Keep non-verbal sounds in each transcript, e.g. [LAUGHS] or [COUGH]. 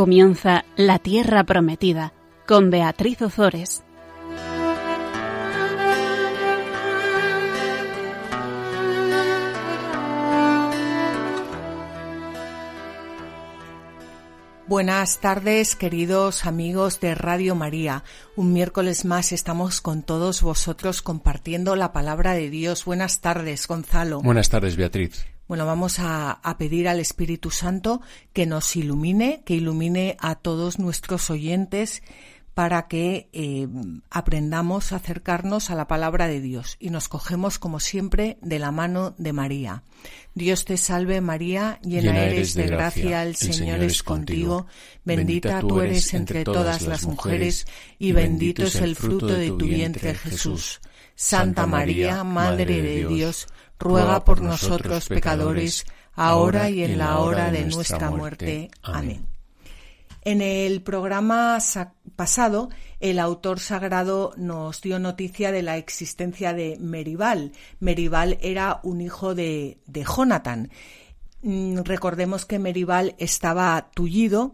Comienza La Tierra Prometida con Beatriz Ozores. Buenas tardes, queridos amigos de Radio María. Un miércoles más estamos con todos vosotros compartiendo la palabra de Dios. Buenas tardes, Gonzalo. Buenas tardes, Beatriz. Bueno, vamos a, a, pedir al Espíritu Santo que nos ilumine, que ilumine a todos nuestros oyentes para que eh, aprendamos a acercarnos a la palabra de Dios y nos cogemos como siempre de la mano de María. Dios te salve María, llena, llena eres de gracia, el Señor, Señor es contigo, bendita tú eres entre todas las mujeres y bendito es el fruto de tu vientre Jesús. Santa María, Madre de Dios, ruega por nosotros pecadores, ahora y en la hora de nuestra muerte. Amén. En el programa pasado, el autor sagrado nos dio noticia de la existencia de Meribal. Meribal era un hijo de, de Jonathan. Mm, recordemos que Meribal estaba tullido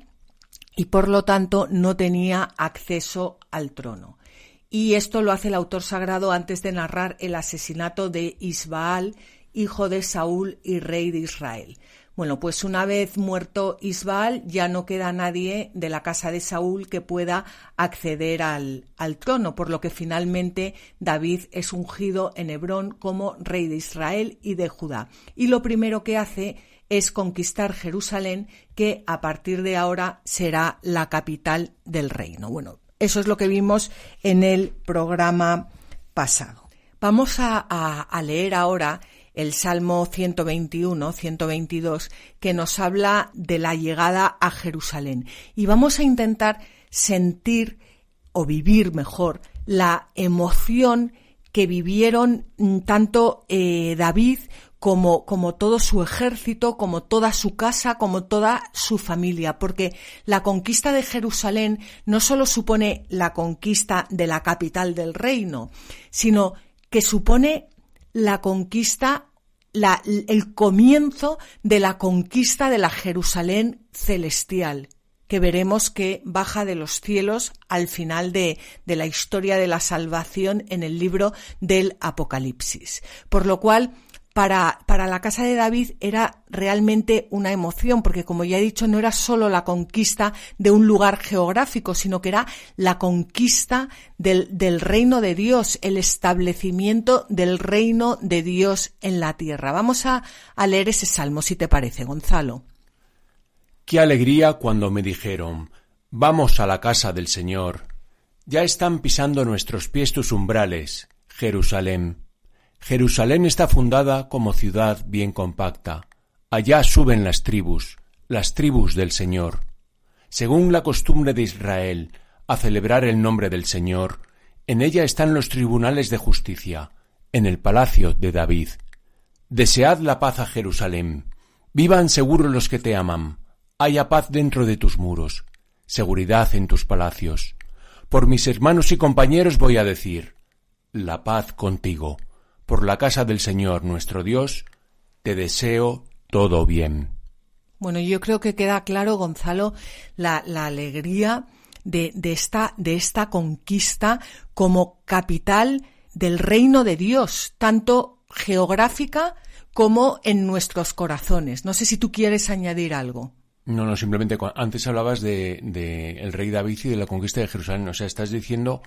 y por lo tanto no tenía acceso al trono. Y esto lo hace el autor sagrado antes de narrar el asesinato de Isbaal, hijo de Saúl y rey de Israel. Bueno, pues una vez muerto Isbaal, ya no queda nadie de la casa de Saúl que pueda acceder al, al, trono, por lo que finalmente David es ungido en Hebrón como rey de Israel y de Judá. Y lo primero que hace es conquistar Jerusalén, que a partir de ahora será la capital del reino. Bueno, eso es lo que vimos en el programa pasado. Vamos a, leer ahora el Salmo 121, 122, que nos habla de la llegada a Jerusalén. Y vamos a intentar sentir o vivir mejor la emoción que vivieron tanto eh, David como, como todo su ejército, como toda su casa, como toda su familia, porque la conquista de Jerusalén no solo supone la conquista de la capital del reino, sino que supone la conquista, la, el comienzo de la conquista de la Jerusalén celestial, que veremos que baja de los cielos al final de, de la historia de la salvación en el libro del Apocalipsis. Por lo cual, para, para, la casa de David era realmente una emoción, porque como ya he dicho, no era solo la conquista de un lugar geográfico, sino que era la conquista del, del, reino de Dios, el establecimiento del reino de Dios en la tierra. Vamos a, a leer ese salmo, si te parece, Gonzalo. Qué alegría cuando me dijeron, vamos a la casa del Señor. Ya están pisando nuestros pies tus umbrales, Jerusalén. Jerusalén está fundada como ciudad bien compacta. Allá suben las tribus, las tribus del Señor. Según la costumbre de Israel, a celebrar el nombre del Señor, en ella están los tribunales de justicia, en el palacio de David. Desead la paz a Jerusalén. Vivan seguros los que te aman. Haya paz dentro de tus muros, seguridad en tus palacios. Por mis hermanos y compañeros voy a decir, la paz contigo por la casa del Señor nuestro Dios, te deseo todo bien. Bueno, yo creo que queda claro, Gonzalo, la, la alegría de, de, esta, de esta conquista como capital del reino de Dios, tanto geográfica como en nuestros corazones. No sé si tú quieres añadir algo. No, no, simplemente antes hablabas de, de el rey David y de la conquista de Jerusalén. O sea, estás diciendo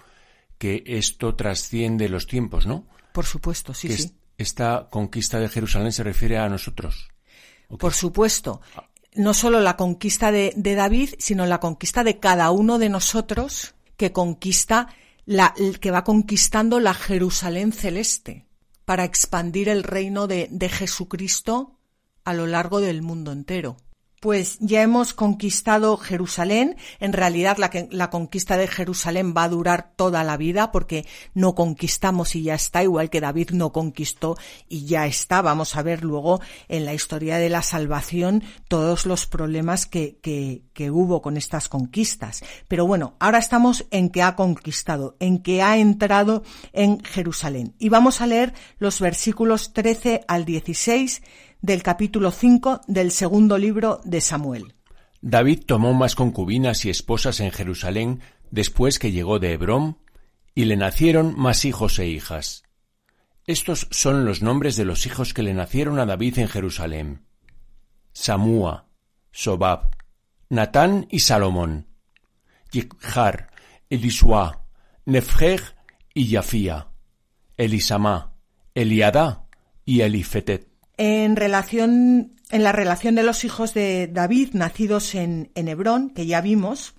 que esto trasciende los tiempos, ¿no? Por supuesto, sí, que sí. Esta conquista de Jerusalén se refiere a nosotros. Por supuesto. No solo la conquista de, de, David, sino la conquista de cada uno de nosotros que conquista la, que va conquistando la Jerusalén celeste para expandir el reino de, de Jesucristo a lo largo del mundo entero pues ya hemos conquistado Jerusalén. En realidad la, la, conquista de Jerusalén va a durar toda la vida porque no conquistamos y ya está, igual que David no conquistó y ya está. Vamos a ver luego en la historia de la salvación todos los problemas que, que, que hubo con estas conquistas. Pero bueno, ahora estamos en que ha conquistado, en que ha entrado en Jerusalén. Y vamos a leer los versículos 13 al 16 del capítulo 5 del segundo libro de Samuel. David tomó más concubinas y esposas en Jerusalén después que llegó de Hebrón, y le nacieron más hijos e hijas. Estos son los nombres de los hijos que le nacieron a David en Jerusalén. Samúa, Sobab, Natán y Salomón, Yichar, Elisua, Nefrej y Yafía, Elisamá, Eliadá y Elifetet. En relación en la relación de los hijos de David nacidos en, en Hebrón, que ya vimos,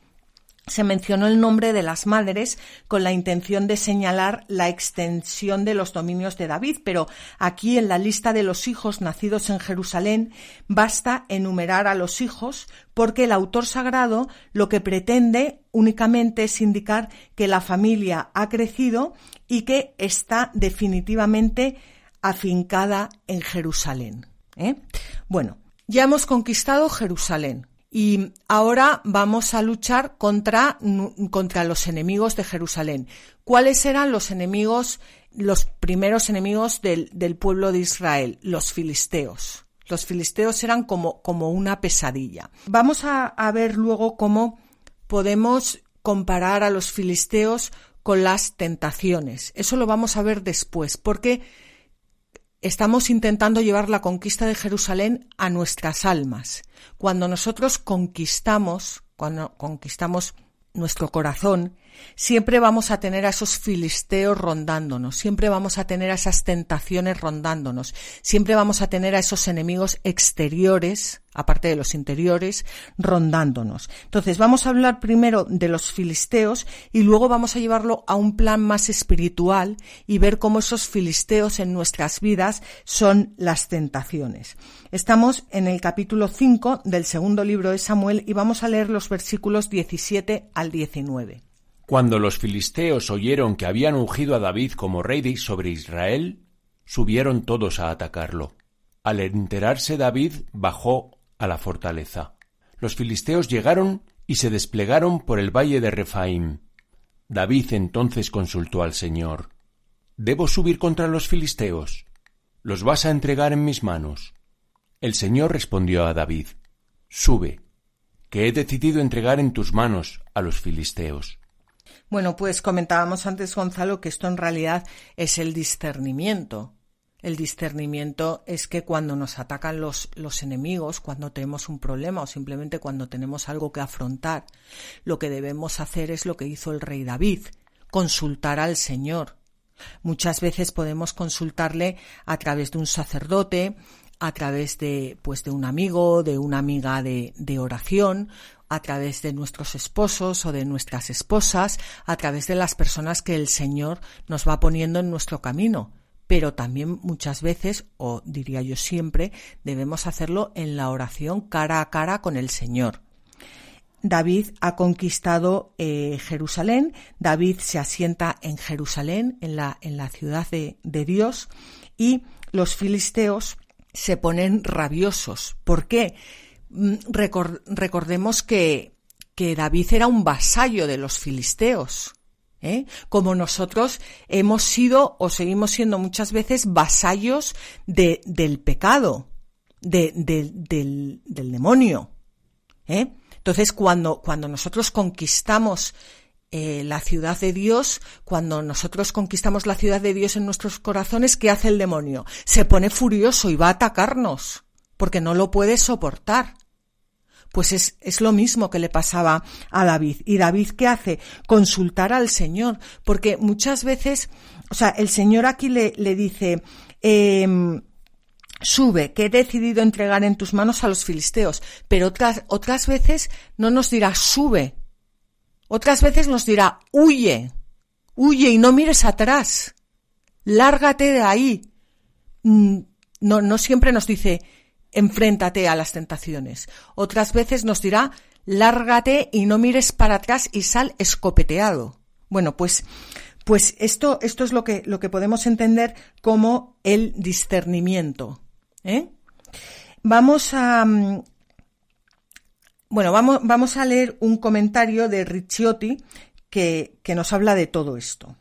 se mencionó el nombre de las madres con la intención de señalar la extensión de los dominios de David, pero aquí en la lista de los hijos nacidos en Jerusalén basta enumerar a los hijos porque el autor sagrado lo que pretende únicamente es indicar que la familia ha crecido y que está definitivamente afincada en Jerusalén. ¿eh? Bueno, ya hemos conquistado Jerusalén. Y ahora vamos a luchar contra, contra los enemigos de Jerusalén. ¿Cuáles eran los enemigos, los primeros enemigos del, del pueblo de Israel? Los filisteos. Los filisteos eran como, como una pesadilla. Vamos a, a ver luego cómo podemos comparar a los filisteos con las tentaciones. Eso lo vamos a ver después, porque Estamos intentando llevar la conquista de Jerusalén a nuestras almas. Cuando nosotros conquistamos, cuando conquistamos nuestro corazón, siempre vamos a tener a esos filisteos rondándonos, siempre vamos a tener a esas tentaciones rondándonos, siempre vamos a tener a esos enemigos exteriores, aparte de los interiores, rondándonos. Entonces vamos a hablar primero de los filisteos y luego vamos a llevarlo a un plan más espiritual y ver cómo esos filisteos en nuestras vidas son las tentaciones. Estamos en el capítulo 5 del segundo libro de Samuel y vamos a leer los versículos 17 al 19. Cuando los filisteos oyeron que habían ungido a David como rey sobre Israel, subieron todos a atacarlo. Al enterarse David bajó a la fortaleza. Los filisteos llegaron y se desplegaron por el valle de Refaim. David entonces consultó al Señor. ¿Debo subir contra los filisteos? ¿Los vas a entregar en mis manos? El Señor respondió a David. Sube, que he decidido entregar en tus manos a los filisteos. Bueno, pues comentábamos antes, Gonzalo, que esto en realidad es el discernimiento. El discernimiento es que cuando nos atacan los, los enemigos, cuando tenemos un problema o simplemente cuando tenemos algo que afrontar, lo que debemos hacer es lo que hizo el rey David, consultar al Señor. Muchas veces podemos consultarle a través de un sacerdote, a través de, pues, de un amigo, de una amiga de, de oración a través de nuestros esposos o de nuestras esposas, a través de las personas que el Señor nos va poniendo en nuestro camino. Pero también muchas veces, o diría yo siempre, debemos hacerlo en la oración cara a cara con el Señor. David ha conquistado eh, Jerusalén, David se asienta en Jerusalén, en la, en la ciudad de, de Dios, y los filisteos se ponen rabiosos. ¿Por qué? Mm, recordemos que, que David era un vasallo de los filisteos. ¿Eh? como nosotros hemos sido o seguimos siendo muchas veces vasallos de, del pecado, de, del, del, demonio. ¿eh? Entonces, cuando, cuando nosotros conquistamos eh, la ciudad de Dios, cuando nosotros conquistamos la ciudad de Dios en nuestros corazones, ¿qué hace el demonio? Se pone furioso y va a atacarnos, porque no lo puede soportar. Pues es, es lo mismo que le pasaba a David. ¿Y David qué hace? Consultar al Señor, porque muchas veces, o sea, el Señor aquí le, le dice, eh, sube, que he decidido entregar en tus manos a los filisteos, pero otras, otras veces no nos dirá sube, otras veces nos dirá huye, huye y no mires atrás, lárgate de ahí. Mm, no, no siempre nos dice enfréntate a las tentaciones. Otras veces nos dirá, lárgate y no mires para atrás y sal escopeteado. Bueno, pues, pues esto, esto es lo que, lo que podemos entender como el discernimiento. ¿eh? Vamos a, mm, bueno, vamos, vamos a leer un comentario de Ricciotti que, que nos habla de todo esto.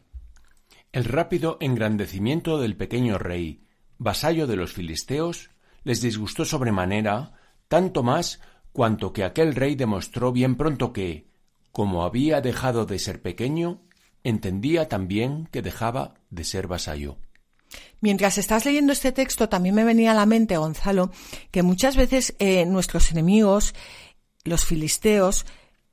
El rápido engrandecimiento del pequeño rey, vasallo de los filisteos, les disgustó sobremanera, tanto más cuanto que aquel rey demostró bien pronto que, como había dejado de ser pequeño, entendía también que dejaba de ser vasallo. Mientras estás leyendo este texto, también me venía a la mente, Gonzalo, que muchas veces eh, nuestros enemigos, los filisteos,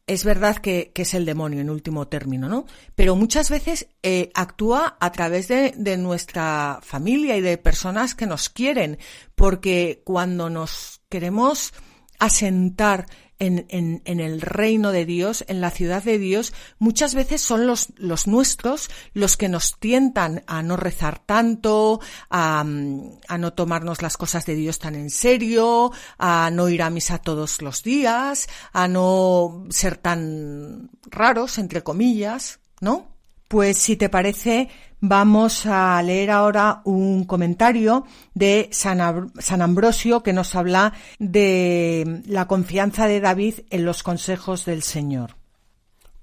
es verdad que, es el demonio en último término, ¿no? Pero muchas veces eh, actúa a través de, de, nuestra familia y de personas que nos quieren, porque cuando nos queremos asentar en, en, en, el reino de Dios, en la ciudad de Dios, muchas veces son los, los nuestros los que nos tientan a no rezar tanto, a, a, no tomarnos las cosas de Dios tan en serio, a no ir a misa todos los días, a no ser tan raros, entre comillas, ¿no? Pues si te parece, vamos a leer ahora un comentario de San, Ambrosio que nos habla de la confianza de David en los consejos del Señor.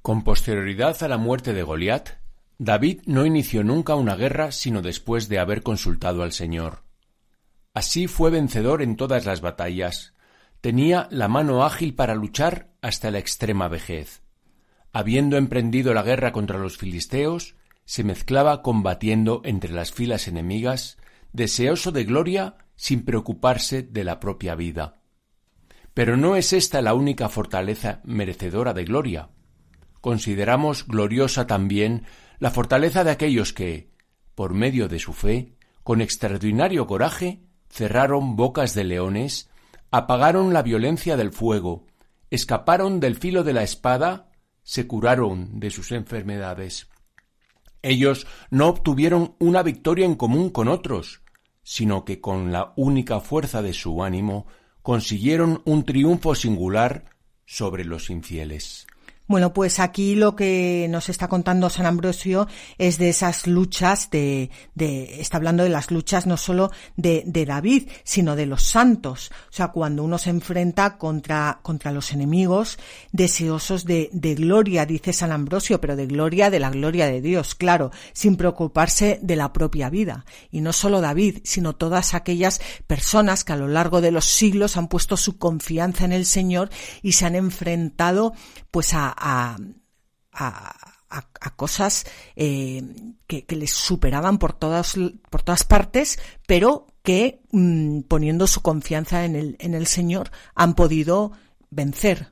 Con posterioridad a la muerte de Goliat, David no inició nunca una guerra sino después de haber consultado al Señor. Así fue vencedor en todas las batallas. Tenía la mano ágil para luchar hasta la extrema vejez. Habiendo emprendido la guerra contra los filisteos, se mezclaba combatiendo entre las filas enemigas, deseoso de gloria sin preocuparse de la propia vida. Pero no es esta la única fortaleza merecedora de gloria. Consideramos gloriosa también la fortaleza de aquellos que, por medio de su fe, con extraordinario coraje, cerraron bocas de leones, apagaron la violencia del fuego, escaparon del filo de la espada se curaron de sus enfermedades. Ellos no obtuvieron una victoria en común con otros, sino que con la única fuerza de su ánimo consiguieron un triunfo singular sobre los infieles. Bueno, pues aquí lo que nos está contando San Ambrosio es de esas luchas de, de está hablando de las luchas no solo de, de, David, sino de los santos. O sea, cuando uno se enfrenta contra, contra los enemigos deseosos de, de gloria, dice San Ambrosio, pero de gloria, de la gloria de Dios, claro, sin preocuparse de la propia vida. Y no solo David, sino todas aquellas personas que a lo largo de los siglos han puesto su confianza en el Señor y se han enfrentado pues a, a, cosas eh, que, les superaban por todas, por todas partes, pero que mm, poniendo su confianza en el, en el Señor han podido vencer.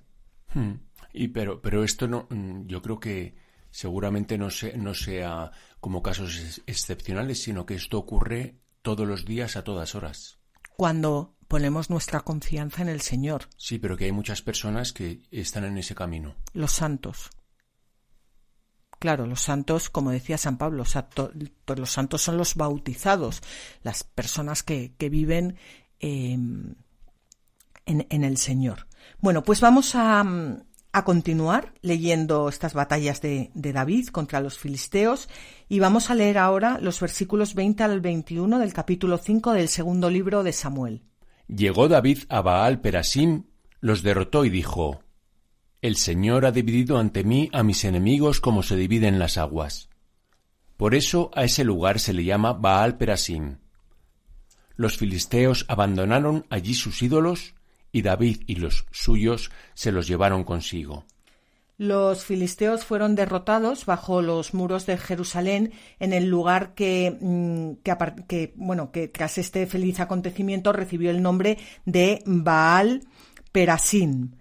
Hmm. Y pero, pero esto no, mm, yo creo que seguramente no, no sea como casos excepcionales, sino que esto ocurre todos los días a todas horas. Cuando ponemos nuestra confianza en el Señor. Sí, pero que hay muchas personas que están en ese camino. Los santos. Claro, los santos, como decía San Pablo, los santos son los bautizados, las personas que, viven em, en, el Señor. Bueno, pues vamos a, a continuar leyendo estas batallas de, de, David contra los filisteos y vamos a leer ahora los versículos 20 al 21 del capítulo 5 del segundo libro de Samuel. Llegó David a Baal Perasim, los derrotó y dijo, El Señor ha dividido ante mí a mis enemigos como se dividen las aguas. Por eso a ese lugar se le llama Baal Perasim. Los filisteos abandonaron allí sus ídolos y David y los suyos se los llevaron consigo. Los filisteos fueron derrotados bajo los muros de Jerusalén en el lugar que, mm, que, bueno, que tras este feliz acontecimiento recibió el nombre de Baal Perasim,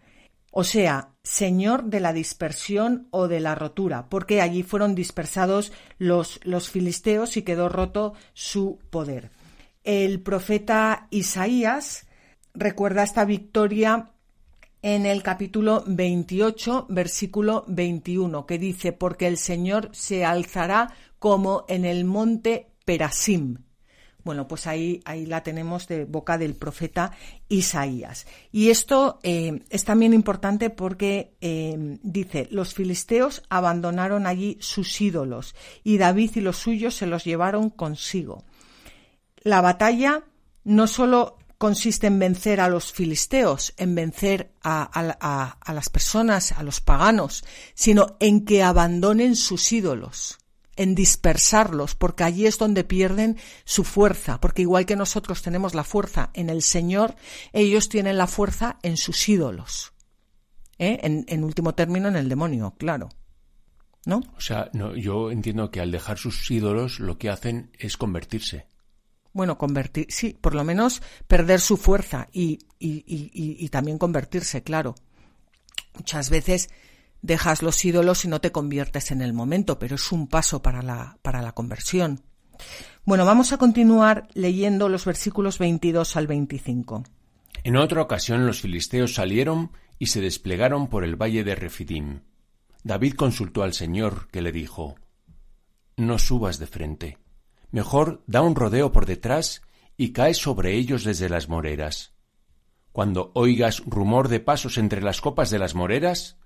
o sea, Señor de la dispersión o de la rotura, porque allí fueron dispersados los, los filisteos y quedó roto su poder. El profeta Isaías recuerda esta victoria en el capítulo 28, versículo 21, que dice, porque el Señor se alzará como en el monte Perasim. Bueno, pues ahí, ahí la tenemos de boca del profeta Isaías. Y esto eh, es también importante porque eh, dice, los filisteos abandonaron allí sus ídolos y David y los suyos se los llevaron consigo. La batalla no solo consiste en vencer a los filisteos, en vencer a, las personas, a los paganos, sino en que abandonen sus ídolos, en dispersarlos, porque allí es donde pierden su fuerza, porque igual que nosotros tenemos la fuerza en el Señor, ellos tienen la fuerza en sus ídolos. ¿eh? En, último término, en el demonio, claro. ¿No? O sea, no, yo entiendo que al dejar sus ídolos lo que hacen es convertirse. Bueno, convertir, sí, por lo menos perder su fuerza y, y, y, y también convertirse, claro. Muchas veces dejas los ídolos y no te conviertes en el momento, pero es un paso para la, para la conversión. Bueno, vamos a continuar leyendo los versículos 22 al 25. En otra ocasión los filisteos salieron y se desplegaron por el valle de Refidim. David consultó al Señor, que le dijo No subas de frente. Mejor da un rodeo por detrás y cae sobre ellos desde las moreras. Cuando oigas rumor de pasos entre las copas de las moreras,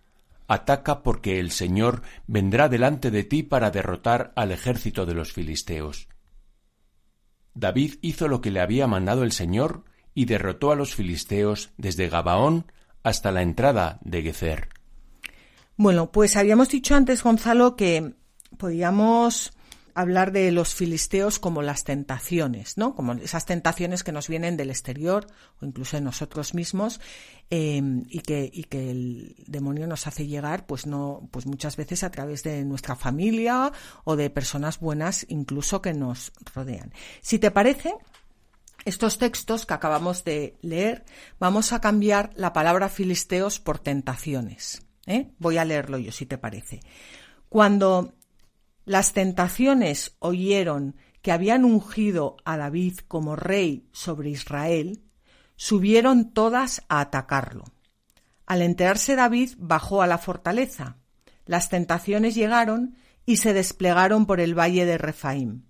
ataca porque el Señor vendrá delante de ti para derrotar al ejército de los filisteos. David hizo lo que le había mandado el Señor y derrotó a los filisteos desde Gabaón hasta la entrada de Gezer. Bueno, pues habíamos dicho antes, Gonzalo, que podíamos hablar de los filisteos como las tentaciones, ¿no? Como esas tentaciones que nos vienen del exterior o incluso de nosotros mismos em, y, que, y que el demonio nos hace llegar, pues no, pues muchas veces a través de nuestra familia o de personas buenas incluso que nos rodean. Si te parece, estos textos que acabamos de leer, vamos a cambiar la palabra filisteos por tentaciones. ¿eh? Voy a leerlo yo, si te parece. Cuando las tentaciones oyeron que habían ungido a David como rey sobre Israel, subieron todas a atacarlo. Al enterarse David bajó a la fortaleza. Las tentaciones llegaron y se desplegaron por el valle de Refaim.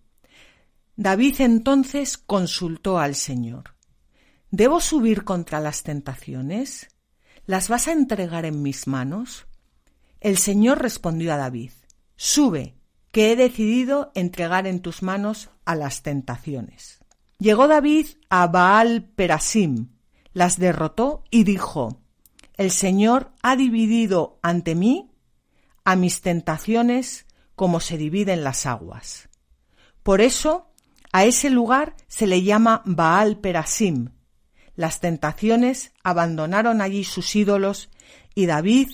David entonces consultó al Señor. ¿Debo subir contra las tentaciones? ¿Las vas a entregar en mis manos? El Señor respondió a David, Sube, que he decidido entregar en tus manos a las tentaciones. Llegó David a Baal Perasim, las derrotó y dijo, El Señor ha dividido ante mí a mis tentaciones como se dividen las aguas. Por eso a ese lugar se le llama Baal Perasim. Las tentaciones abandonaron allí sus ídolos y David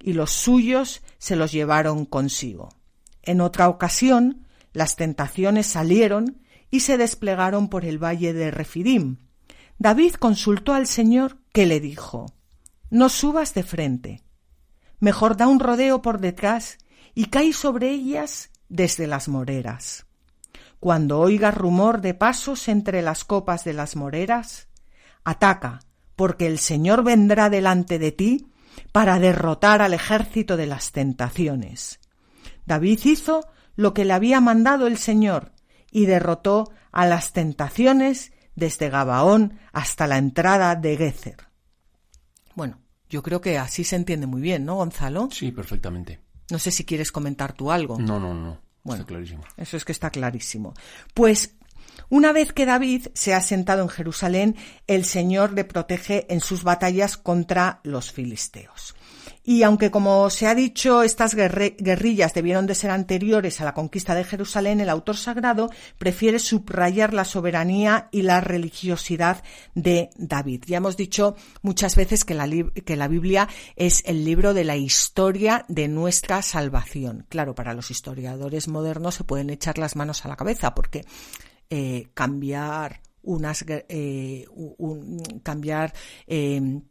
y los suyos se los llevaron consigo. En otra ocasión, las tentaciones salieron y se desplegaron por el valle de Refidim. David consultó al Señor que le dijo No subas de frente. Mejor da un rodeo por detrás y cae sobre ellas desde las moreras. Cuando oigas rumor de pasos entre las copas de las moreras, ataca, porque el Señor vendrá delante de ti para derrotar al ejército de las tentaciones. David hizo lo que le había mandado el Señor y derrotó a las tentaciones desde Gabaón hasta la entrada de Gezer. Bueno, yo creo que así se entiende muy bien, ¿no, Gonzalo? Sí, perfectamente. No sé si quieres comentar tú algo. No, no, no. Bueno, está clarísimo. Eso es que está clarísimo. Pues una vez que David se ha sentado en Jerusalén, el Señor le protege en sus batallas contra los filisteos. Y aunque, como se ha dicho, estas guerrillas debieron de ser anteriores a la conquista de Jerusalén, el autor sagrado prefiere subrayar la soberanía y la religiosidad de David. Ya hemos dicho muchas veces que la, Biblia es el libro de la historia de nuestra salvación. Claro, para los historiadores modernos se pueden echar las manos a la cabeza porque eh, cambiar unas eh, cambiar eh,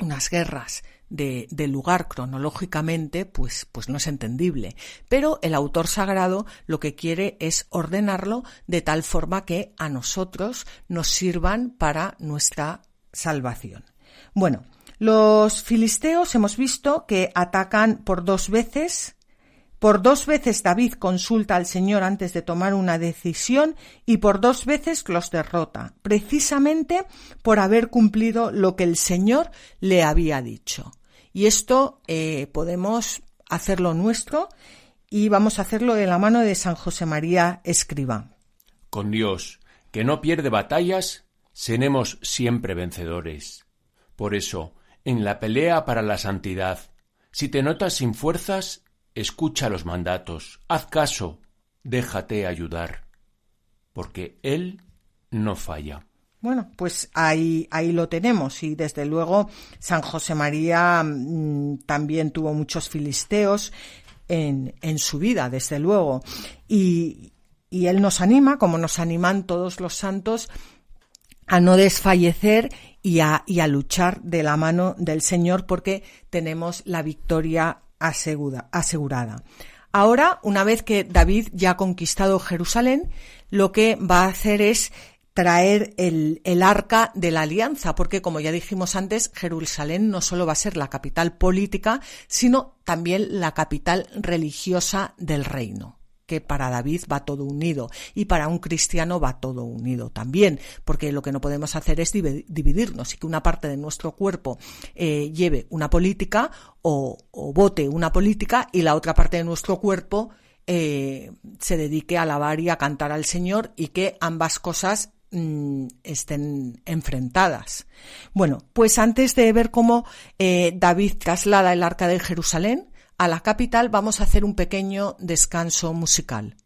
unas guerras de, lugar cronológicamente, pues, pues no es entendible. Pero el autor sagrado lo que quiere es ordenarlo de tal forma que a nosotros nos sirvan para nuestra salvación. Bueno, los filisteos hemos visto que atacan por dos veces por dos veces David consulta al Señor antes de tomar una decisión y por dos veces los derrota, precisamente por haber cumplido lo que el Señor le había dicho. Y esto eh, podemos hacerlo nuestro y vamos a hacerlo de la mano de San José María Escriba. Con Dios, que no pierde batallas, seremos siempre vencedores. Por eso, en la pelea para la santidad, si te notas sin fuerzas, escucha los mandatos, haz caso, déjate ayudar, porque Él no falla. Bueno, pues ahí, ahí lo tenemos y desde luego San José María mm, también tuvo muchos filisteos en, en su vida, desde luego. Y, y él nos anima, como nos animan todos los santos, a no desfallecer y a, y a luchar de la mano del Señor porque tenemos la victoria asegurada. Ahora, una vez que David ya ha conquistado Jerusalén, lo que va a hacer es traer el, el, arca de la alianza, porque como ya dijimos antes, Jerusalén no solo va a ser la capital política, sino también la capital religiosa del reino que para David va todo unido y para un cristiano va todo unido también, porque lo que no podemos hacer es dividirnos y que una parte de nuestro cuerpo eh, lleve una política o, vote una política y la otra parte de nuestro cuerpo eh, se dedique a alabar y a cantar al Señor y que ambas cosas mm, estén enfrentadas. Bueno, pues antes de ver cómo eh, David traslada el arca de Jerusalén, a la capital vamos a hacer un pequeño descanso musical.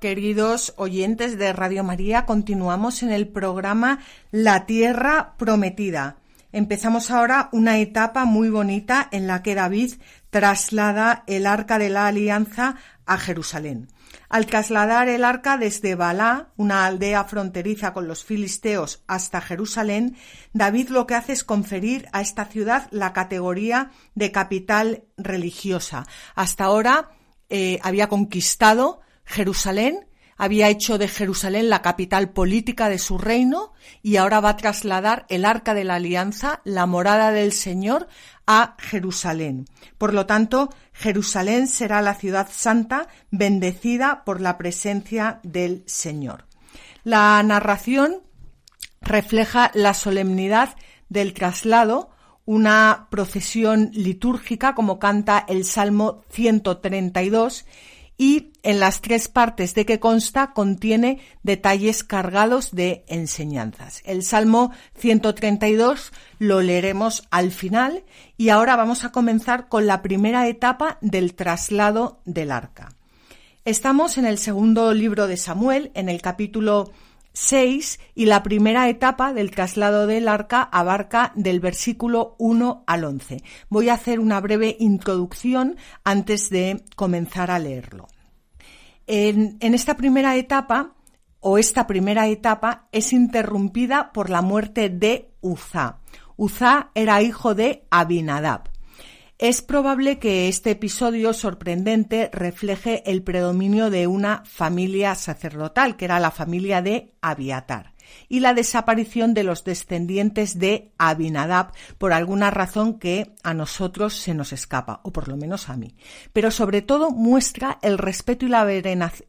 Queridos oyentes de Radio María, continuamos en el programa La Tierra Prometida. Empezamos ahora una etapa muy bonita en la que David traslada el arca de la alianza a Jerusalén. Al trasladar el arca desde Balá, una aldea fronteriza con los filisteos, hasta Jerusalén, David lo que hace es conferir a esta ciudad la categoría de capital religiosa. Hasta ahora eh, había conquistado Jerusalén, había hecho de Jerusalén la capital política de su reino y ahora va a trasladar el arca de la alianza, la morada del Señor, a Jerusalén. Por lo tanto, Jerusalén será la ciudad santa bendecida por la presencia del Señor. La narración refleja la solemnidad del traslado una procesión litúrgica como canta el Salmo 132 y en las tres partes de que consta contiene detalles cargados de enseñanzas. El Salmo 132 lo leeremos al final y ahora vamos a comenzar con la primera etapa del traslado del arca. Estamos en el segundo libro de Samuel, en el capítulo 6 y la primera etapa del traslado del arca abarca del versículo 1 al 11. Voy a hacer una breve introducción antes de comenzar a leerlo. En, en esta primera etapa, o esta primera etapa, es interrumpida por la muerte de Uzá. Uzá era hijo de Abinadab. Es probable que este episodio sorprendente refleje el predominio de una familia sacerdotal, que era la familia de Abiatar y la desaparición de los descendientes de Abinadab por alguna razón que a nosotros se nos escapa, o por lo menos a mí. Pero sobre todo muestra el respeto y la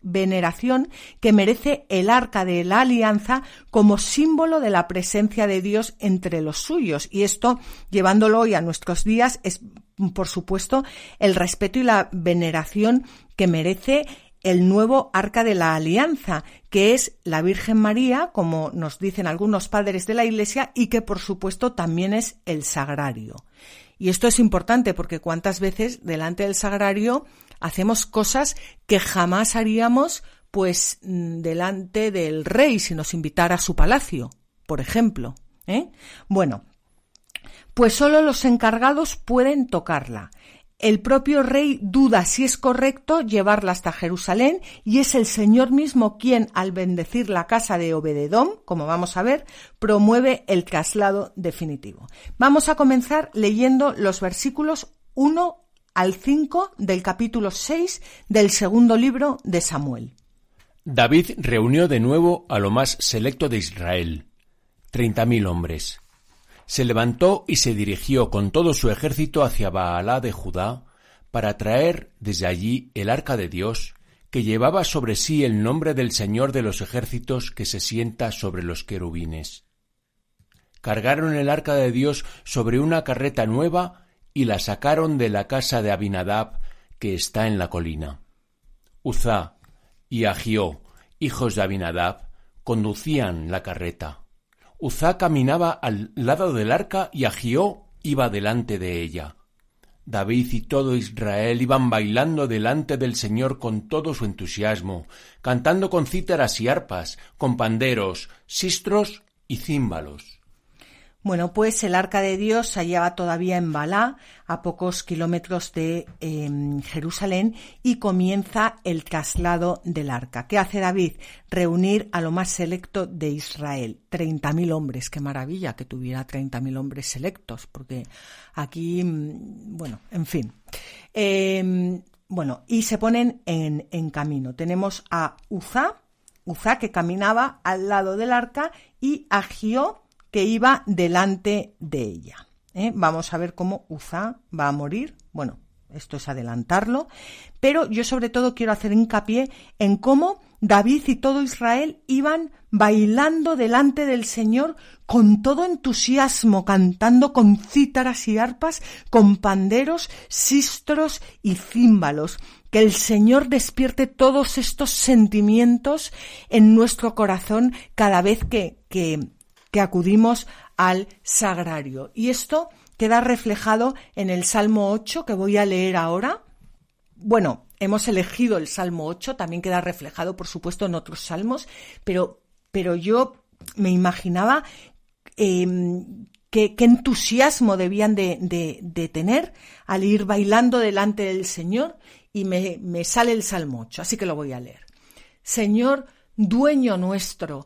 veneración que merece el arca de la alianza como símbolo de la presencia de Dios entre los suyos. Y esto, llevándolo hoy a nuestros días, es por supuesto el respeto y la veneración que merece el nuevo arca de la alianza, que es la Virgen María, como nos dicen algunos padres de la Iglesia, y que por supuesto también es el sagrario. Y esto es importante porque cuántas veces delante del sagrario hacemos cosas que jamás haríamos pues mm, delante del rey si nos invitara a su palacio, por ejemplo. ¿eh? Bueno, pues solo los encargados pueden tocarla. El propio rey duda si es correcto llevarla hasta Jerusalén y es el Señor mismo quien, al bendecir la casa de Obededón, como vamos a ver, promueve el traslado definitivo. Vamos a comenzar leyendo los versículos 1 al 5 del capítulo 6 del segundo libro de Samuel. David reunió de nuevo a lo más selecto de Israel, treinta mil hombres se levantó y se dirigió con todo su ejército hacia Baalá de Judá para traer desde allí el arca de Dios, que llevaba sobre sí el nombre del Señor de los ejércitos que se sienta sobre los querubines. Cargaron el arca de Dios sobre una carreta nueva y la sacaron de la casa de Abinadab, que está en la colina. Uzá y Agió, hijos de Abinadab, conducían la carreta. Uzá caminaba al lado del arca y Agió iba delante de ella. David y todo Israel iban bailando delante del Señor con todo su entusiasmo, cantando con cítaras y arpas, con panderos, sistros y címbalos. Bueno, pues el arca de Dios se hallaba todavía en Balá, a pocos kilómetros de em, Jerusalén, y comienza el traslado del arca. ¿Qué hace David? Reunir a lo más selecto de Israel. Treinta mil hombres. Qué maravilla que tuviera treinta mil hombres selectos, porque aquí, mm, bueno, en fin. Em, bueno, y se ponen en, en camino. Tenemos a Uzá, Uzá que caminaba al lado del arca, y a Gio, que iba delante de ella. ¿eh? Vamos a ver cómo Uzá va a morir. Bueno, esto es adelantarlo, pero yo sobre todo quiero hacer hincapié en cómo David y todo Israel iban bailando delante del Señor con todo entusiasmo, cantando con cítaras y arpas, con panderos, sistros y címbalos. Que el Señor despierte todos estos sentimientos en nuestro corazón cada vez que, que, que acudimos al sagrario. Y esto queda reflejado en el Salmo 8 que voy a leer ahora. Bueno, hemos elegido el Salmo 8, también queda reflejado, por supuesto, en otros salmos, pero, pero yo me imaginaba em, qué, entusiasmo debían de, tener al ir bailando delante del Señor y me, me sale el Salmo 8, así que lo voy a leer. Señor, dueño nuestro,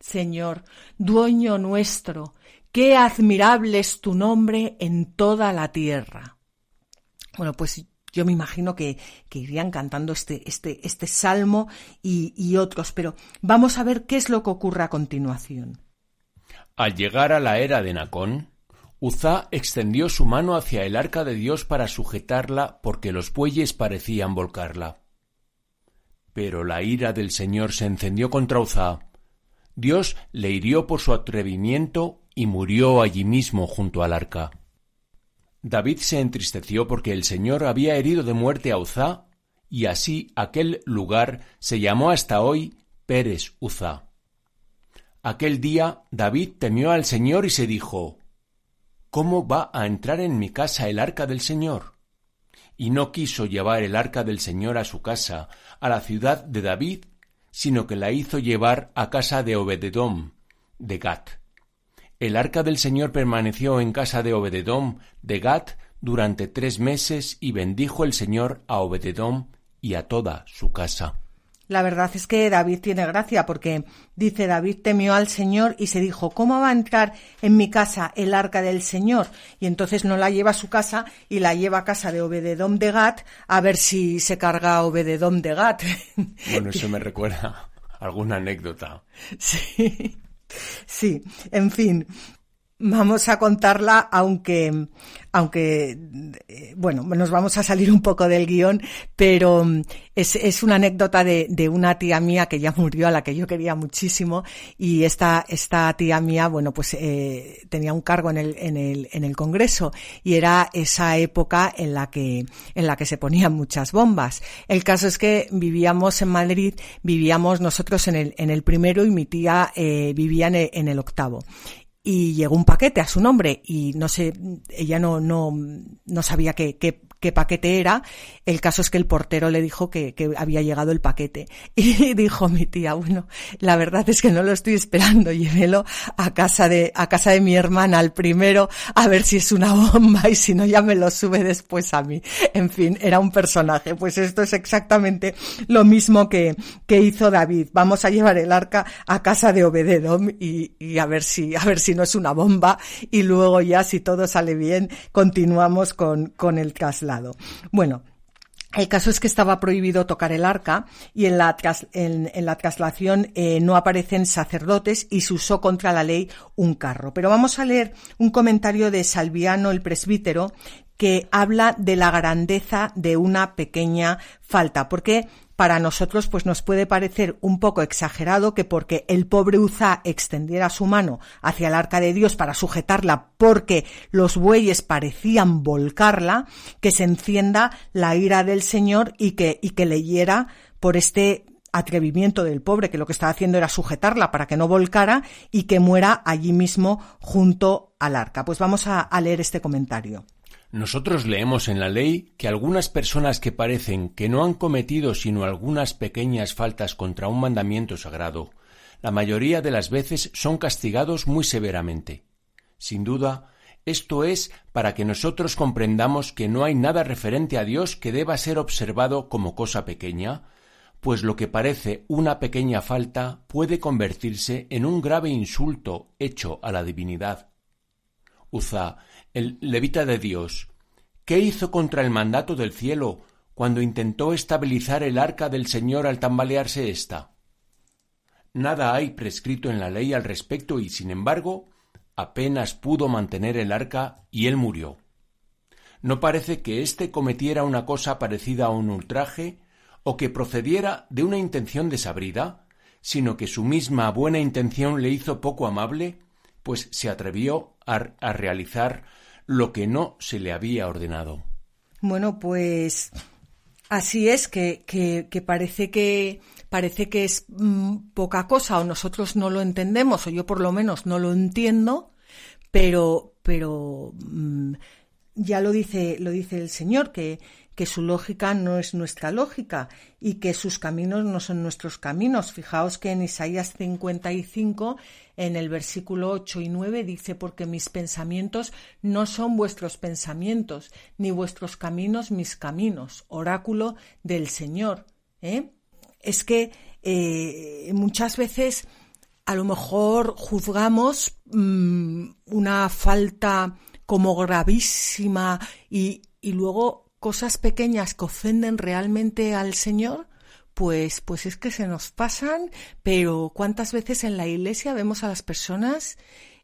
Señor, dueño nuestro, qué admirable es tu nombre en toda la tierra. Bueno, pues yo me imagino que, irían cantando este, este, este salmo y, y otros, pero vamos a ver qué es lo que ocurre a continuación. Al llegar a la era de Nacón, Uzá extendió su mano hacia el arca de Dios para sujetarla porque los bueyes parecían volcarla. Pero la ira del Señor se encendió contra Uzá. Dios le hirió por su atrevimiento y murió allí mismo junto al arca. David se entristeció porque el Señor había herido de muerte a Uzá, y así aquel lugar se llamó hasta hoy Pérez Uzá. Aquel día David temió al Señor y se dijo ¿Cómo va a entrar en mi casa el arca del Señor? Y no quiso llevar el arca del Señor a su casa, a la ciudad de David, sino que la hizo llevar a casa de Obededom, de Gat. El arca del Señor permaneció en casa de Obededom de Gat durante tres meses y bendijo el Señor a Obededom y a toda su casa. La verdad es que David tiene gracia porque dice David temió al Señor y se dijo, ¿cómo va a entrar en mi casa el arca del Señor? Y entonces no la lleva a su casa y la lleva a casa de Obededom de Gat a ver si se carga Obededom de Gat. [LAUGHS] Bueno, eso me recuerda [LAUGHS] alguna anécdota. Sí. Sí, en fin, vamos a contarla, aunque, aunque, eh, bueno, nos vamos a salir un poco del guion, pero mm, es, es una anécdota de, de, una tía mía que ya murió, a la que yo quería muchísimo, y esta, esta tía mía, bueno, pues eh, tenía un cargo en el, en el, en el Congreso, y era esa época en la que, en la que se ponían muchas bombas. El caso es que vivíamos en Madrid, vivíamos nosotros en el, en el primero y mi tía eh, vivía en el, en el octavo y llegó un paquete a su nombre y no sé, ella no, no, no sabía qué, qué, qué paquete era. El caso es que el portero le dijo que, que, había llegado el paquete. [LAUGHS] Y dijo mi tía, bueno, la verdad es que no lo estoy esperando, llévelo a casa de, a casa de mi hermana, al primero, a ver si es una bomba y si no ya me lo sube después a mí. En fin, era un personaje. Pues esto es exactamente lo mismo que, que hizo David. Vamos a llevar el arca a casa de Obededom y, y a ver si, a ver si no es una bomba y luego ya si todo sale bien continuamos con, con el traslado. Bueno, el caso es que estaba prohibido tocar el arca y en la, traslación eh, no aparecen sacerdotes y se usó contra la ley un carro. Pero vamos a leer un comentario de Salviano el presbítero que habla de la grandeza de una pequeña falta, porque para nosotros pues nos puede parecer un poco exagerado que porque el pobre Uzá extendiera su mano hacia el arca de Dios para sujetarla porque los bueyes parecían volcarla, que se encienda la ira del Señor y que, y que le por este atrevimiento del pobre que lo que estaba haciendo era sujetarla para que no volcara y que muera allí mismo junto al arca. Pues vamos a leer este comentario. Nosotros leemos en la ley que algunas personas que parecen que no han cometido sino algunas pequeñas faltas contra un mandamiento sagrado, la mayoría de las veces son castigados muy severamente. Sin duda, esto es para que nosotros comprendamos que no hay nada referente a Dios que deba ser observado como cosa pequeña, pues lo que parece una pequeña falta puede convertirse en un grave insulto hecho a la divinidad. Uza el levita de Dios, ¿qué hizo contra el mandato del cielo cuando intentó estabilizar el arca del Señor al tambalearse ésta? Nada hay prescrito en la ley al respecto y, sin embargo, apenas pudo mantener el arca y él murió. No parece que éste cometiera una cosa parecida a un ultraje o que procediera de una intención desabrida, sino que su misma buena intención le hizo poco amable, pues se atrevió a, a realizar lo que no se le había ordenado. Bueno, pues así es que, que, parece que parece que es mm, poca cosa o nosotros no lo entendemos o yo por lo menos no lo entiendo, pero pero mm, ya lo dice lo dice el Señor que que su lógica no es nuestra lógica y que sus caminos no son nuestros caminos. Fijaos que en Isaías 55, en el versículo 8 y 9, dice, porque mis pensamientos no son vuestros pensamientos, ni vuestros caminos mis caminos, oráculo del Señor. ¿eh? Es que eh, muchas veces a lo mejor juzgamos mm, una falta como gravísima y, y luego cosas pequeñas que ofenden realmente al Señor, pues, pues es que se nos pasan, pero cuántas veces en la iglesia vemos a las personas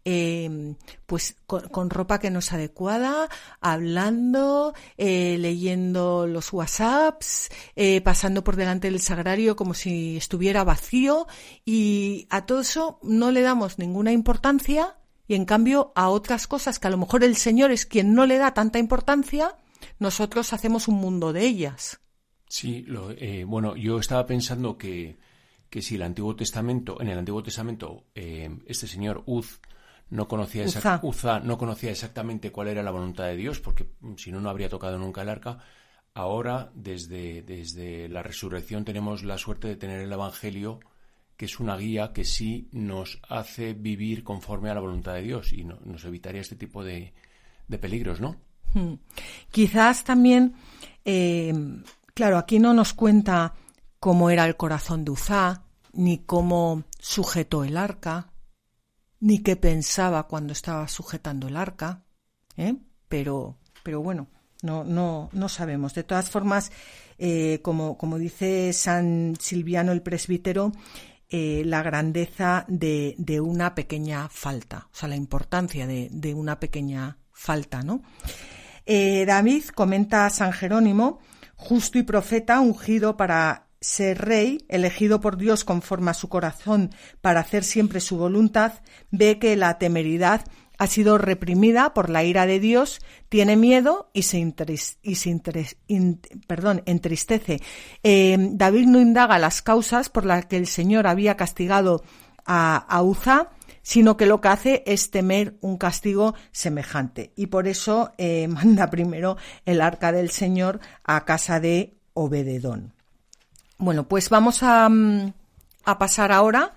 eh, pues con, ropa que no es adecuada, hablando, eh, leyendo los WhatsApps, eh, pasando por delante del sagrario como si estuviera vacío y a todo eso no le damos ninguna importancia y en cambio a otras cosas que a lo mejor el Señor es quien no le da tanta importancia, nosotros hacemos un mundo de ellas. Sí, lo, eh, bueno, yo estaba pensando que, que si el Antiguo Testamento, en el Antiguo Testamento, este señor Uz no conocía, no conocía exactamente cuál era la voluntad de Dios, porque mm, si no, no habría tocado nunca el arca. Ahora, desde, desde la resurrección, tenemos la suerte de tener el Evangelio, que es una guía que sí nos hace vivir conforme a la voluntad de Dios y nos evitaría este tipo de, de peligros, ¿no? Hmm. Quizás también, eh, claro, aquí no nos cuenta cómo era el corazón de Uzá, ni cómo sujetó el arca, ni qué pensaba cuando estaba sujetando el arca, ¿eh? pero, pero bueno, no, no, no sabemos. De todas formas, eh, como, como dice San Silviano el presbítero, eh, la grandeza de, de, una pequeña falta, o sea, la importancia de, de una pequeña falta, ¿no? David comenta a San Jerónimo, justo y profeta, ungido para ser rey, elegido por Dios conforme a su corazón para hacer siempre su voluntad, ve que la temeridad ha sido reprimida por la ira de Dios, tiene miedo y se, perdón, entristece. Eh, David no indaga las causas por las que el Señor había castigado a, a Uza, sino que lo que hace es temer un castigo semejante. Y por eso eh, [LAUGHS] manda primero el arca del Señor a casa de Obededón. Bueno, pues vamos mm, a, pasar ahora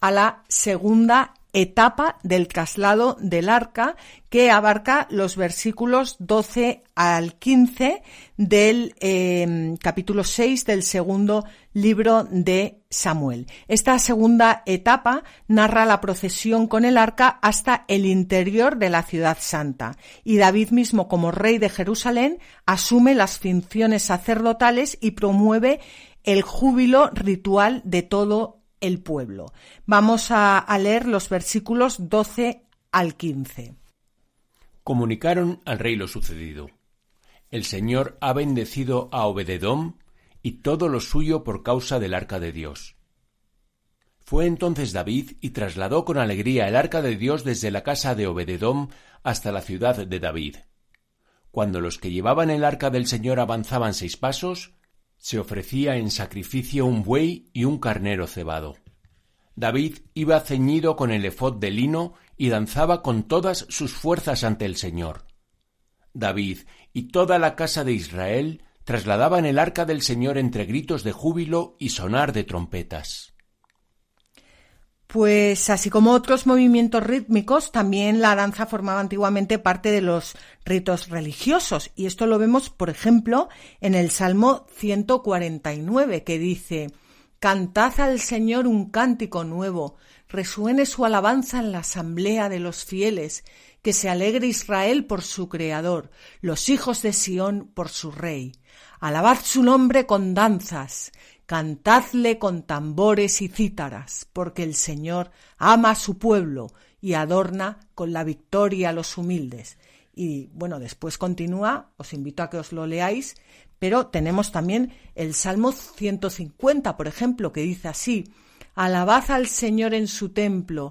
a la segunda etapa del traslado del arca que abarca los versículos 12 al 15 del em, capítulo 6 del segundo libro de Samuel. Esta segunda etapa narra la procesión con el arca hasta el interior de la ciudad santa y David mismo como rey de Jerusalén asume las funciones sacerdotales y promueve el júbilo ritual de todo el pueblo. Vamos a, leer los versículos 12 al 15. Comunicaron al rey lo sucedido. El Señor ha bendecido a Obededom y todo lo suyo por causa del arca de Dios. Fue entonces David y trasladó con alegría el arca de Dios desde la casa de Obededom hasta la ciudad de David. Cuando los que llevaban el arca del Señor avanzaban seis pasos, se ofrecía en sacrificio un buey y un carnero cebado. David iba ceñido con el efod de lino y danzaba con todas sus fuerzas ante el Señor. David y toda la casa de Israel trasladaban el arca del Señor entre gritos de júbilo y sonar de trompetas. Pues así como otros movimientos rítmicos, también la danza formaba antiguamente parte de los ritos religiosos. Y esto lo vemos, por ejemplo, en el Salmo 149, que dice, Cantad al Señor un cántico nuevo, resuene su alabanza en la asamblea de los fieles, que se alegre Israel por su Creador, los hijos de Sión por su Rey. Alabad su nombre con danzas, Cantadle con tambores y cítaras, porque el Señor ama a su pueblo y adorna con la victoria a los humildes. Y bueno, después continúa, os invito a que os lo leáis, pero tenemos también el Salmo 150, por ejemplo, que dice así, Alabad al Señor en su templo,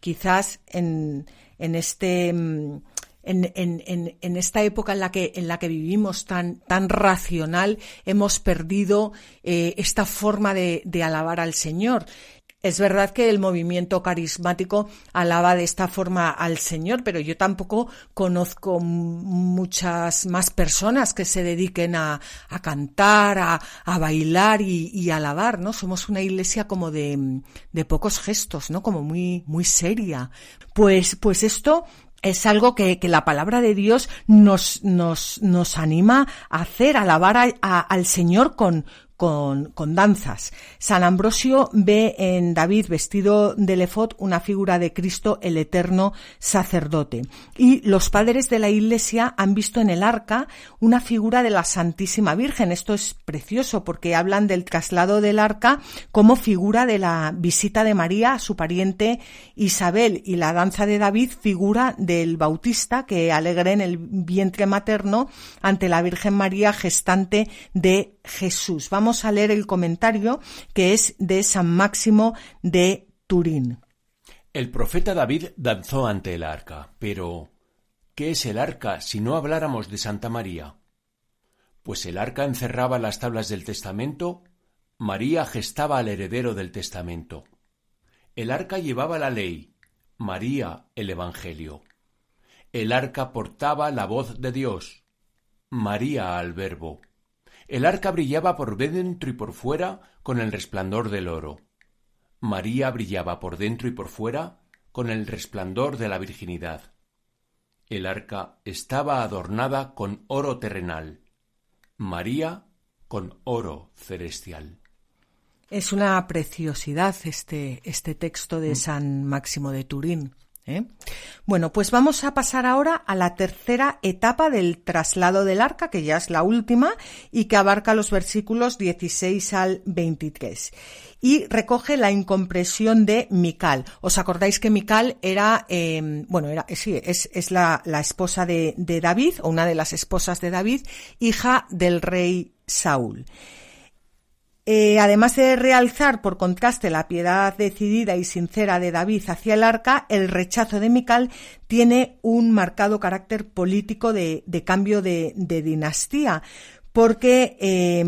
Quizás en, en este mm, en, en, en, esta época en la que, en la que vivimos tan, tan racional, hemos perdido eh, esta forma de, de alabar al Señor. Es verdad que el movimiento carismático alaba de esta forma al Señor, pero yo tampoco conozco muchas más personas que se dediquen a, cantar, a, bailar y, y, alabar, ¿no? Somos una iglesia como de, pocos gestos, ¿no? Como muy, muy seria. Pues, pues esto es algo que, la palabra de Dios nos, nos, nos anima a hacer, alabar a, a, al Señor con, con, con, danzas. San Ambrosio ve en David vestido de lefot una figura de Cristo el eterno sacerdote. Y los padres de la Iglesia han visto en el arca una figura de la Santísima Virgen. Esto es precioso porque hablan del traslado del arca como figura de la visita de María a su pariente Isabel y la danza de David figura del Bautista que alegre en el vientre materno ante la Virgen María gestante de Jesús. Vamos a leer el comentario que es de San Máximo de Turín. El profeta David danzó ante el arca, pero ¿qué es el arca si no habláramos de Santa María? Pues el arca encerraba las tablas del testamento, María gestaba al heredero del testamento. El arca llevaba la ley, María el Evangelio. El arca portaba la voz de Dios, María al Verbo. El arca brillaba por dentro y por fuera con el resplandor del oro. María brillaba por dentro y por fuera con el resplandor de la virginidad. El arca estaba adornada con oro terrenal, María con oro celestial. Es una preciosidad este, este texto de mm. San Máximo de Turín. ¿Eh? Bueno, pues vamos a pasar ahora a la tercera etapa del traslado del arca, que ya es la última y que abarca los versículos 16 al 23 y recoge la incompresión de Mical. ¿Os acordáis que Mical era, eh, bueno, era, sí, es, la esposa de, de David, o una de las esposas de David, hija del rey Saúl. Eh, además de realzar por contraste la piedad decidida y sincera de David hacia el arca, el rechazo de Mical tiene un marcado carácter político de, cambio de, dinastía, porque eh,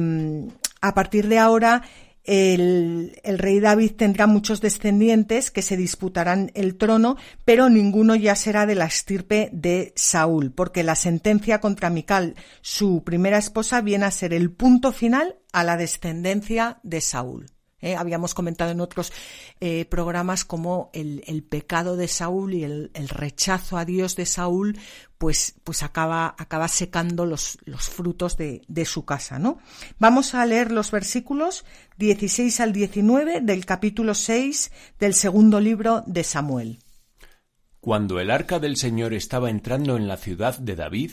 a partir de ahora el, rey David tendrá muchos descendientes que se disputarán el trono, pero ninguno ya será de la estirpe de Saúl, porque la sentencia contra Mical, su primera esposa, viene a ser el punto final a la descendencia de Saúl. ¿Eh? habíamos comentado en otros eh, programas como el, pecado de Saúl y el, el, rechazo a Dios de Saúl, pues, pues acaba, acaba secando los, los frutos de, de, su casa, ¿no? Vamos a leer los versículos 16 al 19 del capítulo 6 del segundo libro de Samuel. Cuando el arca del Señor estaba entrando en la ciudad de David,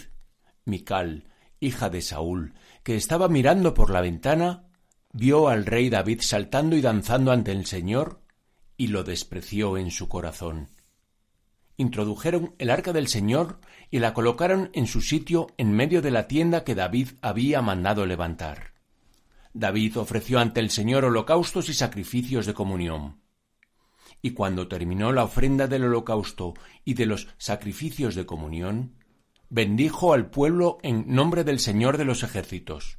Mical, hija de Saúl, que estaba mirando por la ventana, vio al rey David saltando y danzando ante el Señor y lo despreció en su corazón. Introdujeron el arca del Señor y la colocaron en su sitio en medio de la tienda que David había mandado levantar. David ofreció ante el Señor holocaustos y sacrificios de comunión. Y cuando terminó la ofrenda del holocausto y de los sacrificios de comunión, bendijo al pueblo en nombre del Señor de los ejércitos.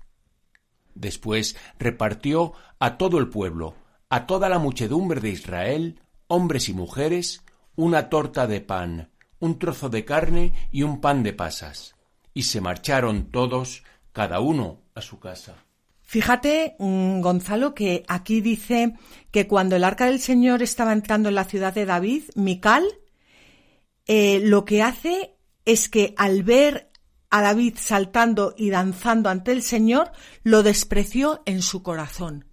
Después repartió a todo el pueblo, a toda la muchedumbre de Israel, hombres y mujeres, una torta de pan, un trozo de carne y un pan de pasas. Y se marcharon todos, cada uno a su casa. Fíjate, mm, Gonzalo, que aquí dice que cuando el arca del Señor estaba entrando en la ciudad de David, Mical, eh, lo que hace es que al ver a David saltando y danzando ante el Señor, lo despreció en su corazón.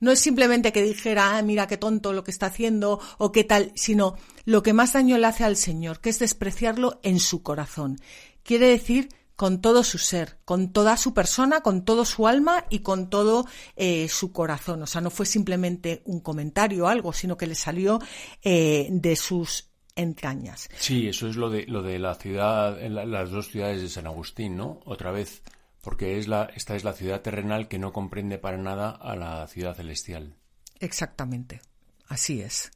No es simplemente que dijera, ah, mira qué tonto lo que está haciendo o qué tal, sino lo que más daño le hace al Señor, que es despreciarlo en su corazón. Quiere decir con todo su ser, con toda su persona, con todo su alma y con todo eh, su corazón. O sea, no fue simplemente un comentario o algo, sino que le salió eh, de sus entrañas. Sí, eso es lo de, lo de la ciudad, las dos ciudades de San Agustín, ¿no? Otra vez, porque es la, esta es la ciudad terrenal que no comprende para nada a la ciudad celestial. Exactamente, así es.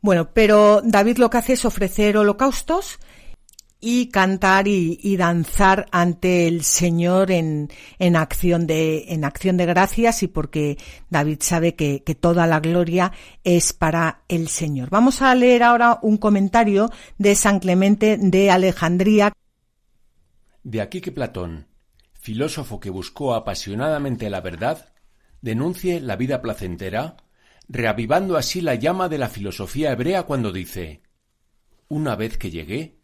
Bueno, pero David lo que hace es ofrecer holocaustos y cantar y, danzar ante el Señor en, acción de, en acción de gracias y porque David sabe que, que, toda la gloria es para el Señor. Vamos a leer ahora un comentario de San Clemente de Alejandría. De aquí que Platón, filósofo que buscó apasionadamente la verdad, denuncie la vida placentera, reavivando así la llama de la filosofía hebrea cuando dice Una vez que llegué,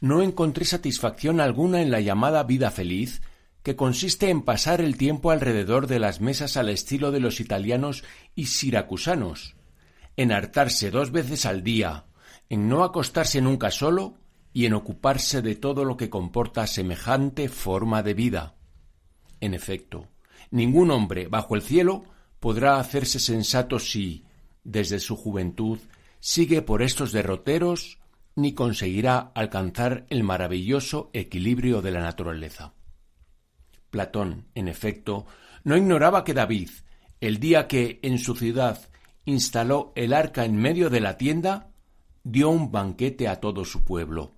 no encontré satisfacción alguna en la llamada vida feliz, que consiste en pasar el tiempo alrededor de las mesas al estilo de los italianos y siracusanos, en hartarse dos veces al día, en no acostarse nunca solo y en ocuparse de todo lo que comporta semejante forma de vida. En efecto, ningún hombre bajo el cielo podrá hacerse sensato si, desde su juventud, sigue por estos derroteros ni conseguirá alcanzar el maravilloso equilibrio de la naturaleza. Platón, en efecto, no ignoraba que David, el día que en su ciudad instaló el arca en medio de la tienda, dio un banquete a todo su pueblo.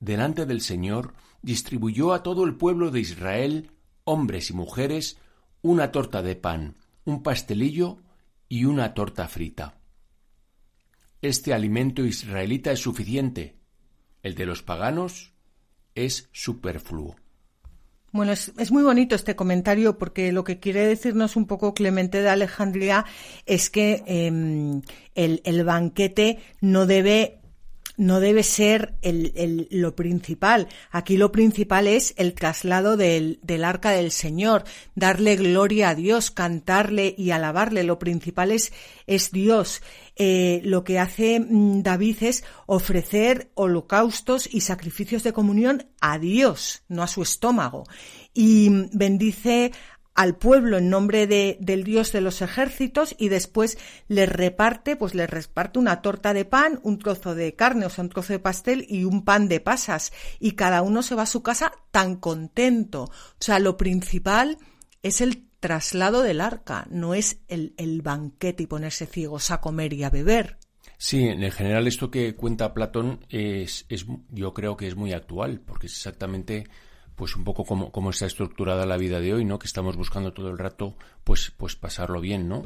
Delante del Señor distribuyó a todo el pueblo de Israel, hombres y mujeres, una torta de pan, un pastelillo y una torta frita. Este alimento israelita es suficiente. El de los paganos es superfluo. Bueno, es, muy bonito este comentario porque lo que quiere decirnos un poco Clemente de Alejandría es que em, el, el, banquete no debe no debe ser el, lo principal. Aquí lo principal es el traslado del, del, arca del Señor, darle gloria a Dios, cantarle y alabarle. Lo principal es, es Dios. Eh, lo que hace mm, David es ofrecer holocaustos y sacrificios de comunión a Dios, no a su estómago. Y bendice al pueblo en nombre de, del Dios de los ejércitos y después les reparte, pues les reparte una torta de pan, un trozo de carne, o sea, un trozo de pastel y un pan de pasas. Y cada uno se va a su casa tan contento. O sea, lo principal es el traslado del arca, no es el, el banquete y ponerse ciegos a comer y a beber. Sí, en general esto que cuenta Platón es, es yo creo que es muy actual, porque es exactamente pues un poco como, como, está estructurada la vida de hoy, ¿no? Que estamos buscando todo el rato, pues, pues pasarlo bien, ¿no?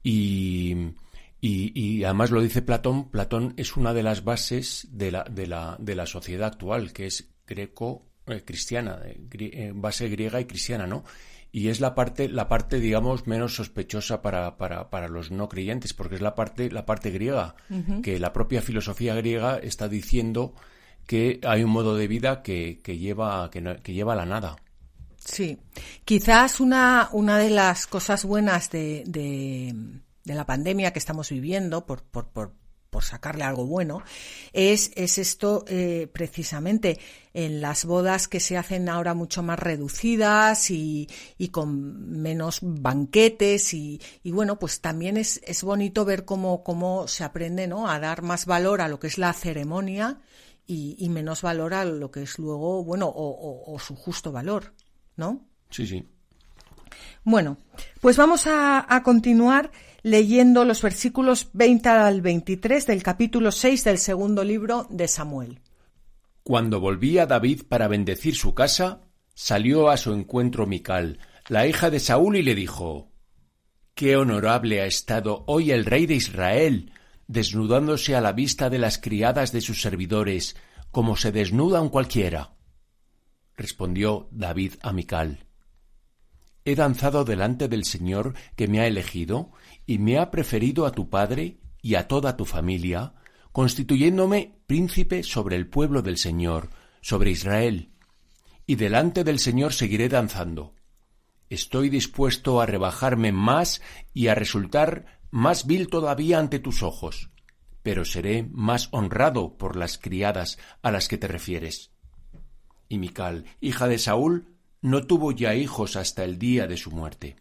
Y, y, además lo dice Platón, Platón es una de las bases de la, de la, de la sociedad actual, que es greco-cristiana, eh, eh, base griega y cristiana, ¿no? Y es la parte, la parte, digamos, menos sospechosa para, para, para los no creyentes, porque es la parte, la parte griega, que la propia filosofía griega está diciendo que hay un modo de vida que, que lleva, que, que, lleva a la nada. Sí, quizás una, una de las cosas buenas de, de, de la pandemia que estamos viviendo, por, por, por, por sacarle algo bueno, es, es esto eh, precisamente en las bodas que se hacen ahora mucho más reducidas y, y con menos banquetes y, y, bueno, pues también es, es bonito ver cómo, cómo se aprende ¿no? a dar más valor a lo que es la ceremonia y, menos valora lo que es luego, bueno, o, su justo valor, ¿no? Sí, sí. Bueno, pues vamos a, a, continuar leyendo los versículos 20 al 23 del capítulo 6 del segundo libro de Samuel. Cuando volvía David para bendecir su casa, salió a su encuentro Mical, la hija de Saúl, y le dijo Qué honorable ha estado hoy el rey de Israel, desnudándose a la vista de las criadas de sus servidores, como se desnuda un cualquiera. Respondió David a Mical. He danzado delante del Señor que me ha elegido y me ha preferido a tu padre y a toda tu familia, constituyéndome príncipe sobre el pueblo del Señor, sobre Israel. Y delante del Señor seguiré danzando. Estoy dispuesto a rebajarme más y a resultar más vil todavía ante tus ojos, pero seré más honrado por las criadas a las que te refieres. Y Mical, hija de Saúl, no tuvo ya hijos hasta el día de su muerte.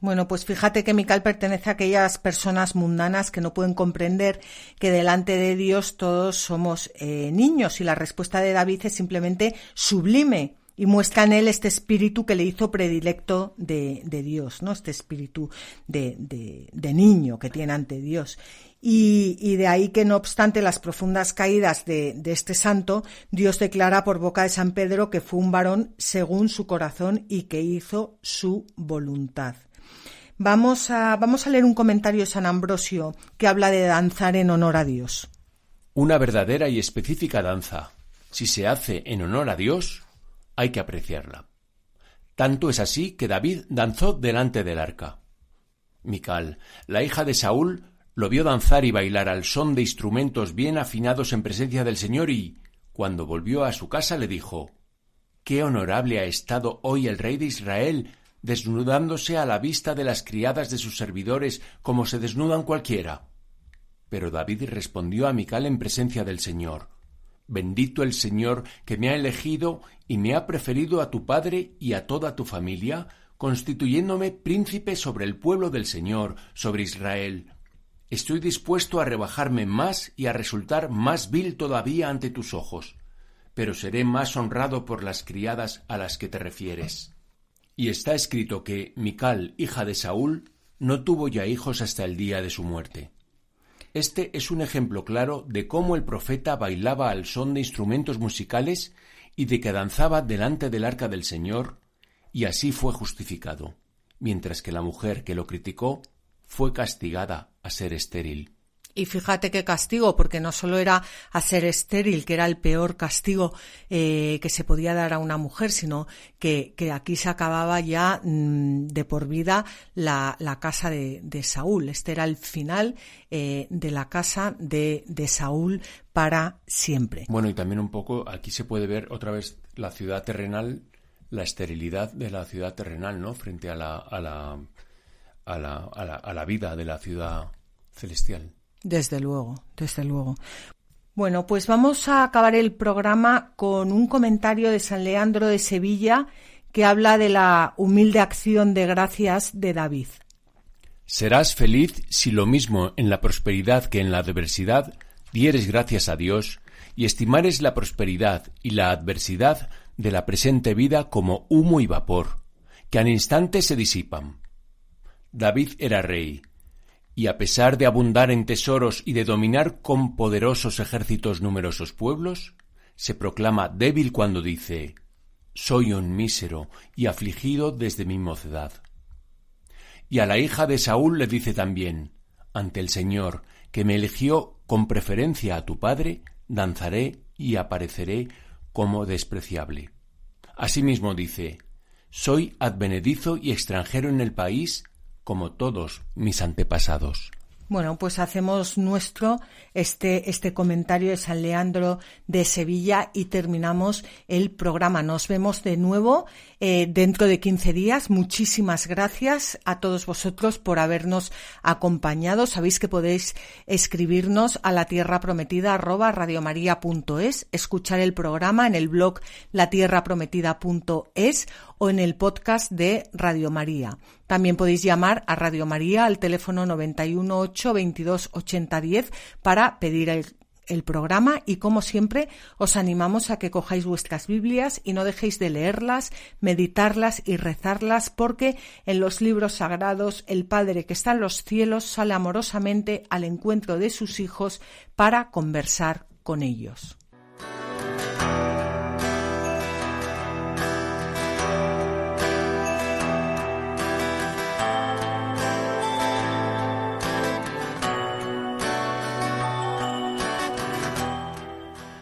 Bueno, pues fíjate que Mical pertenece a aquellas personas mundanas que no pueden comprender que delante de Dios todos somos eh, niños y la respuesta de David es simplemente sublime y muestra en él este espíritu que le hizo predilecto de, Dios, ¿no? Este espíritu de, niño que tiene ante Dios. Y, y, de ahí que no obstante las profundas caídas de, de, este santo, Dios declara por boca de San Pedro que fue un varón según su corazón y que hizo su voluntad. Vamos a, vamos a leer un comentario de San Ambrosio que habla de danzar en honor a Dios. Una verdadera y específica danza, si se hace en honor a Dios, hay que apreciarla. Tanto es así que David danzó delante del arca. Mical, la hija de Saúl, lo vio danzar y bailar al son de instrumentos bien afinados en presencia del Señor y, cuando volvió a su casa, le dijo Qué honorable ha estado hoy el rey de Israel desnudándose a la vista de las criadas de sus servidores como se desnudan cualquiera. Pero David respondió a Mical en presencia del Señor Bendito el Señor que me ha elegido y me ha preferido a tu padre y a toda tu familia, constituyéndome príncipe sobre el pueblo del Señor, sobre Israel. Estoy dispuesto a rebajarme más y a resultar más vil todavía ante tus ojos, pero seré más honrado por las criadas a las que te refieres. Y está escrito que Mical, hija de Saúl, no tuvo ya hijos hasta el día de su muerte. Este es un ejemplo claro de cómo el profeta bailaba al son de instrumentos musicales y de que danzaba delante del arca del Señor, y así fue justificado, mientras que la mujer que lo criticó fue castigada a ser estéril. Y fíjate qué castigo, porque no solo era hacer estéril, que era el peor castigo eh, que se podía dar a una mujer, sino que, aquí se acababa ya mm, de por vida la, casa de, Saúl. Este era el final eh, de la casa de, Saúl para siempre. Bueno, y también un poco, aquí se puede ver otra vez la ciudad terrenal, la esterilidad de la ciudad terrenal, ¿no? Frente a la, a la, a la, a la vida de la ciudad celestial. Desde luego, desde luego. Bueno, pues vamos a acabar el programa con un comentario de San Leandro de Sevilla que habla de la humilde acción de gracias de David. Serás feliz si lo mismo en la prosperidad que en la adversidad dieres gracias a Dios y estimares la prosperidad y la adversidad de la presente vida como humo y vapor, que al instante se disipan. David era rey, y a pesar de abundar en tesoros y de dominar con poderosos ejércitos numerosos pueblos, se proclama débil cuando dice Soy un mísero y afligido desde mi mocedad. Y a la hija de Saúl le dice también Ante el Señor, que me eligió con preferencia a tu padre, danzaré y apareceré como despreciable. Asimismo dice Soy advenedizo y extranjero en el país como todos mis antepasados. Bueno, pues hacemos nuestro este, este comentario de San Leandro de Sevilla y terminamos el programa. Nos vemos de nuevo eh, dentro de 15 días. Muchísimas gracias a todos vosotros por habernos acompañado. Sabéis que podéis escribirnos a la tierra prometida arroba radiomaria.es, escuchar el programa en el blog latierraprometida.es o en el podcast de Radio María. También podéis llamar a Radio María al teléfono 918 22 80 10 para pedir el el programa y como siempre os animamos a que cojáis vuestras Biblias y no dejéis de leerlas, meditarlas y rezarlas porque en los libros sagrados el Padre que está en los cielos sale amorosamente al encuentro de sus hijos para conversar con ellos.